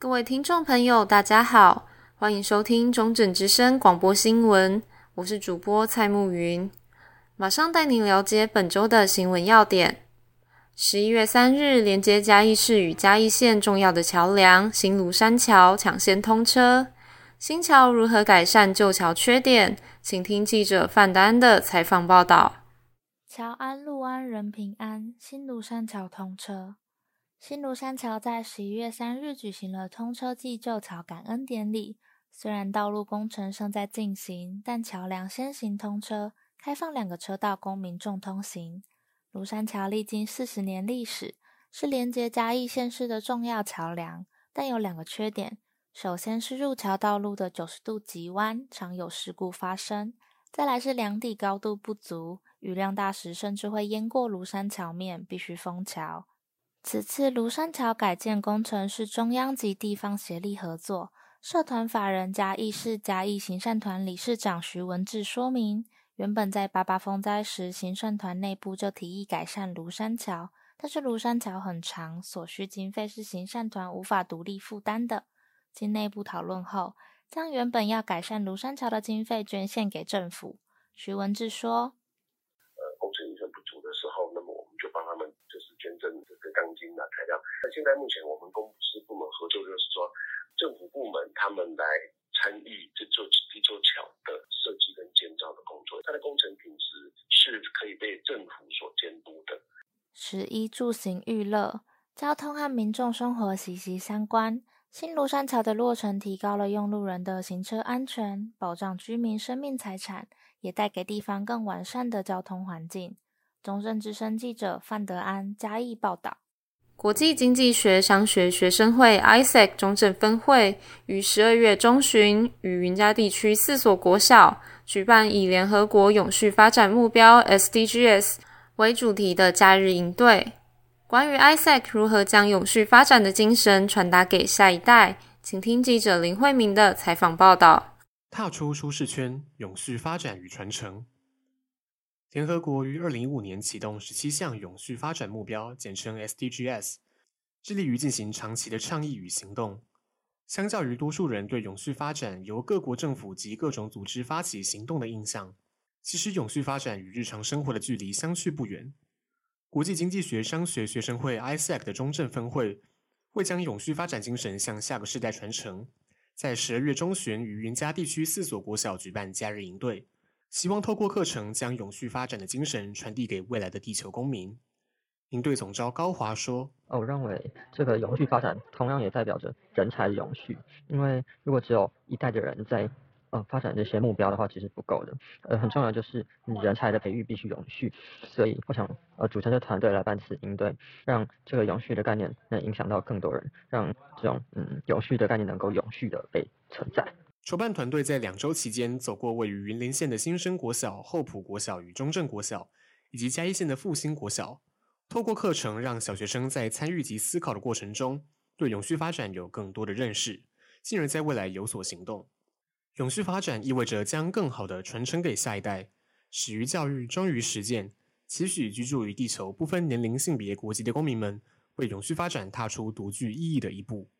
各位听众朋友，大家好，欢迎收听中正之声广播新闻，我是主播蔡慕云，马上带您了解本周的新闻要点。十一月三日，连接嘉义市与嘉义县重要的桥梁新芦山桥抢先通车。新桥如何改善旧桥缺点？请听记者范丹的采访报道。桥安路安人平安，新芦山桥通车。新芦山桥在十一月三日举行了通车暨旧桥感恩典礼。虽然道路工程尚在进行，但桥梁先行通车，开放两个车道供民众通行。芦山桥历经四十年历史，是连接嘉义县市的重要桥梁，但有两个缺点。首先是入桥道路的九十度急弯，常有事故发生；再来是梁底高度不足，雨量大时甚至会淹过芦山桥面，必须封桥。此次庐山桥改建工程是中央及地方协力合作。社团法人嘉义市嘉义行善团理事长徐文志说明，原本在八八风灾时，行善团内部就提议改善庐山桥，但是庐山桥很长，所需经费是行善团无法独立负担的。经内部讨论后，将原本要改善庐山桥的经费捐献给政府。徐文志说。现在目前我们公司部门合作，就是说政府部门他们来参与这座这座桥的设计跟建造的工作，它的工程品质是可以被政府所监督的。十一住行娱乐，交通和民众生活息息相关。新庐山桥的落成，提高了用路人的行车安全，保障居民生命财产，也带给地方更完善的交通环境。中正之声记者范德安嘉义报道。国际经济学商学学生会 （ISEC） 中正分会于十二月中旬与云嘉地区四所国小举办以联合国永续发展目标 （SDGs） 为主题的假日营队。关于 ISEC 如何将永续发展的精神传达给下一代，请听记者林慧明的采访报道。踏出舒适圈，永续发展与传承。联合国于二零一五年启动十七项永续发展目标，简称 SDGs，致力于进行长期的倡议与行动。相较于多数人对永续发展由各国政府及各种组织发起行动的印象，其实永续发展与日常生活的距离相去不远。国际经济学商学学生会 ISEC 的中正分会会将永续发展精神向下个世代传承，在十二月中旬于云嘉地区四所国小举办假日营队。希望透过课程将永续发展的精神传递给未来的地球公民。您对总召高华说：“我认为这个永续发展同样也代表着人才的永续，因为如果只有一代的人在呃发展这些目标的话，其实不够的。呃，很重要就是你人才的培育必须永续。所以我想呃组成的团队来办此应对，让这个永续的概念能影响到更多人，让这种嗯永续的概念能够永续的被存在。”筹办团队在两周期间走过位于云林县的新生国小、后埔国小与中正国小，以及嘉义县的复兴国小。透过课程，让小学生在参与及思考的过程中，对永续发展有更多的认识，进而在未来有所行动。永续发展意味着将更好的传承给下一代，始于教育，终于实践。期许居住于地球不分年龄、性别、国籍的公民们，为永续发展踏出独具意义的一步。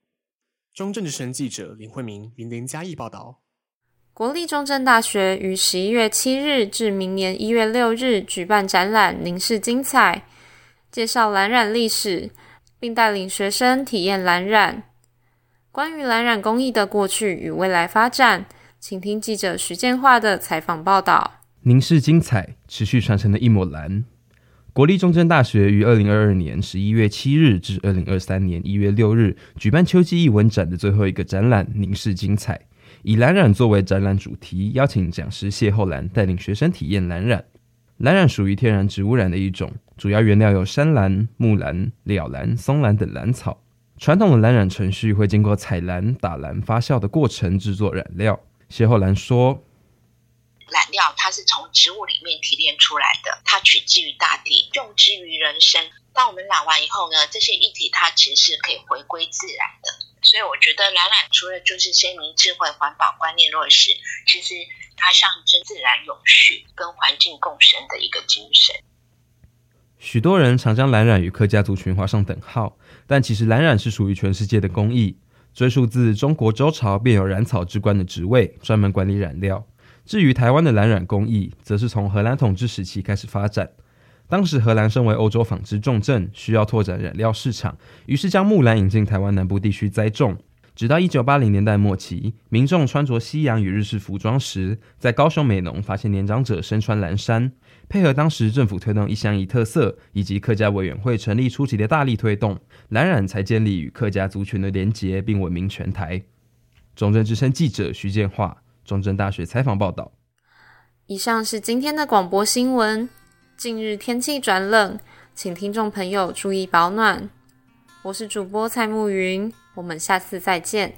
中正之声记者林慧明云林嘉义报道：国立中正大学于十一月七日至明年一月六日举办展览“凝视精彩”，介绍蓝染历史，并带领学生体验蓝染。关于蓝染工艺的过去与未来发展，请听记者徐建化的采访报道。凝视精彩，持续传承的一抹蓝。国立中正大学于二零二二年十一月七日至二零二三年一月六日举办秋季艺文展的最后一个展览“凝视精彩”，以蓝染作为展览主题，邀请讲师谢厚兰带领学生体验蓝染。蓝染属于天然植物染的一种，主要原料有山蓝、木蓝、蓼蓝、松蓝等蓝草。传统的蓝染程序会经过采蓝、打蓝、发酵的过程制作染料。谢厚兰说。染料它是从植物里面提炼出来的，它取之于大地，用之于人生。当我们染完以后呢，这些液体它其实是可以回归自然的。所以我觉得染染除了就是先民智慧、环保观念落实，其实它象征自然永续跟环境共生的一个精神。许多人常将蓝染与客家族群画上等号，但其实蓝染是属于全世界的工艺。追溯自中国周朝便有染草之官的职位，专门管理染料。至于台湾的蓝染工艺，则是从荷兰统治时期开始发展。当时荷兰身为欧洲纺织重镇，需要拓展染料市场，于是将木兰引进台湾南部地区栽种。直到一九八零年代末期，民众穿着西洋与日式服装时，在高雄美浓发现年长者身穿蓝衫，配合当时政府推动一乡一特色，以及客家委员会成立初期的大力推动，蓝染才建立与客家族群的连结，并闻名全台。中正之声记者徐建化，中正大学采访报道。以上是今天的广播新闻。近日天气转冷，请听众朋友注意保暖。我是主播蔡慕云。我们下次再见。